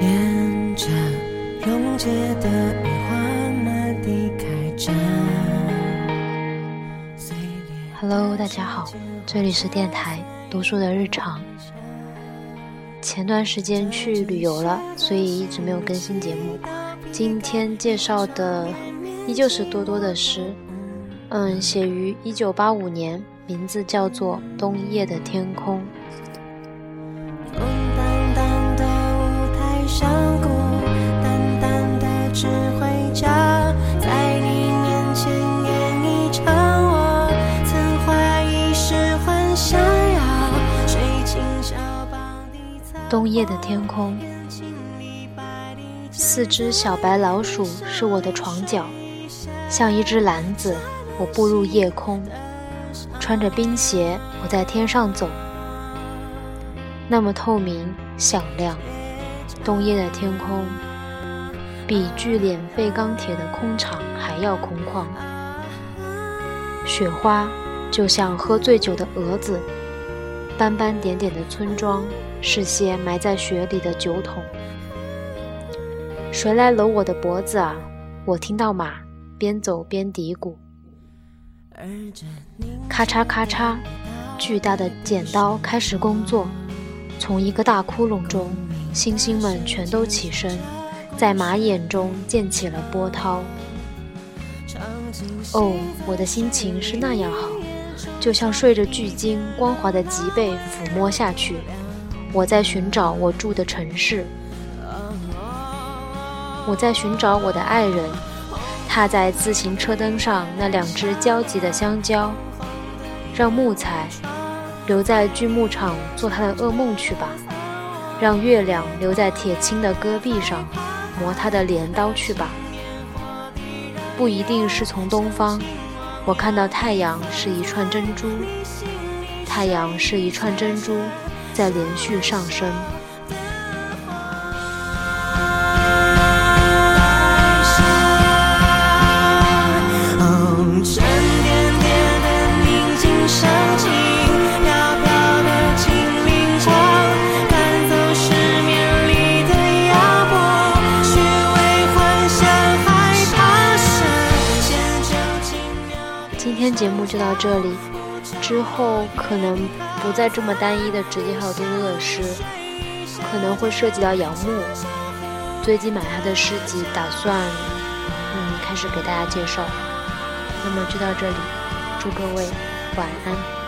沿着溶解的雨花慢地。Hello，大家好，这里是电台读书的日常。前段时间去旅游了，所以一直没有更新节目。今天介绍的依旧是多多的诗，嗯，写于一九八五年，名字叫做《冬夜的天空》。冬夜的天空，四只小白老鼠是我的床脚，像一只篮子，我步入夜空，穿着冰鞋，我在天上走，那么透明响亮。冬夜的天空，比聚敛废钢铁的空场还要空旷。雪花就像喝醉酒的蛾子，斑斑点点的村庄。是些埋在雪里的酒桶。谁来搂我的脖子啊？我听到马边走边嘀咕。咔嚓咔嚓，巨大的剪刀开始工作。从一个大窟窿中，星星们全都起身，在马眼中溅起了波涛。哦，我的心情是那样好，就像睡着巨鲸光滑的脊背抚摸下去。我在寻找我住的城市，我在寻找我的爱人，踏在自行车灯上那两只焦急的香蕉。让木材留在锯木厂做他的噩梦去吧，让月亮留在铁青的戈壁上磨他的镰刀去吧。不一定是从东方，我看到太阳是一串珍珠，太阳是一串珍珠。在连续上升。天节目就到这里，之后可能。不再这么单一的直接还有多多的诗，可能会涉及到杨牧。最近买他的诗集，打算嗯开始给大家介绍。那么就到这里，祝各位晚安。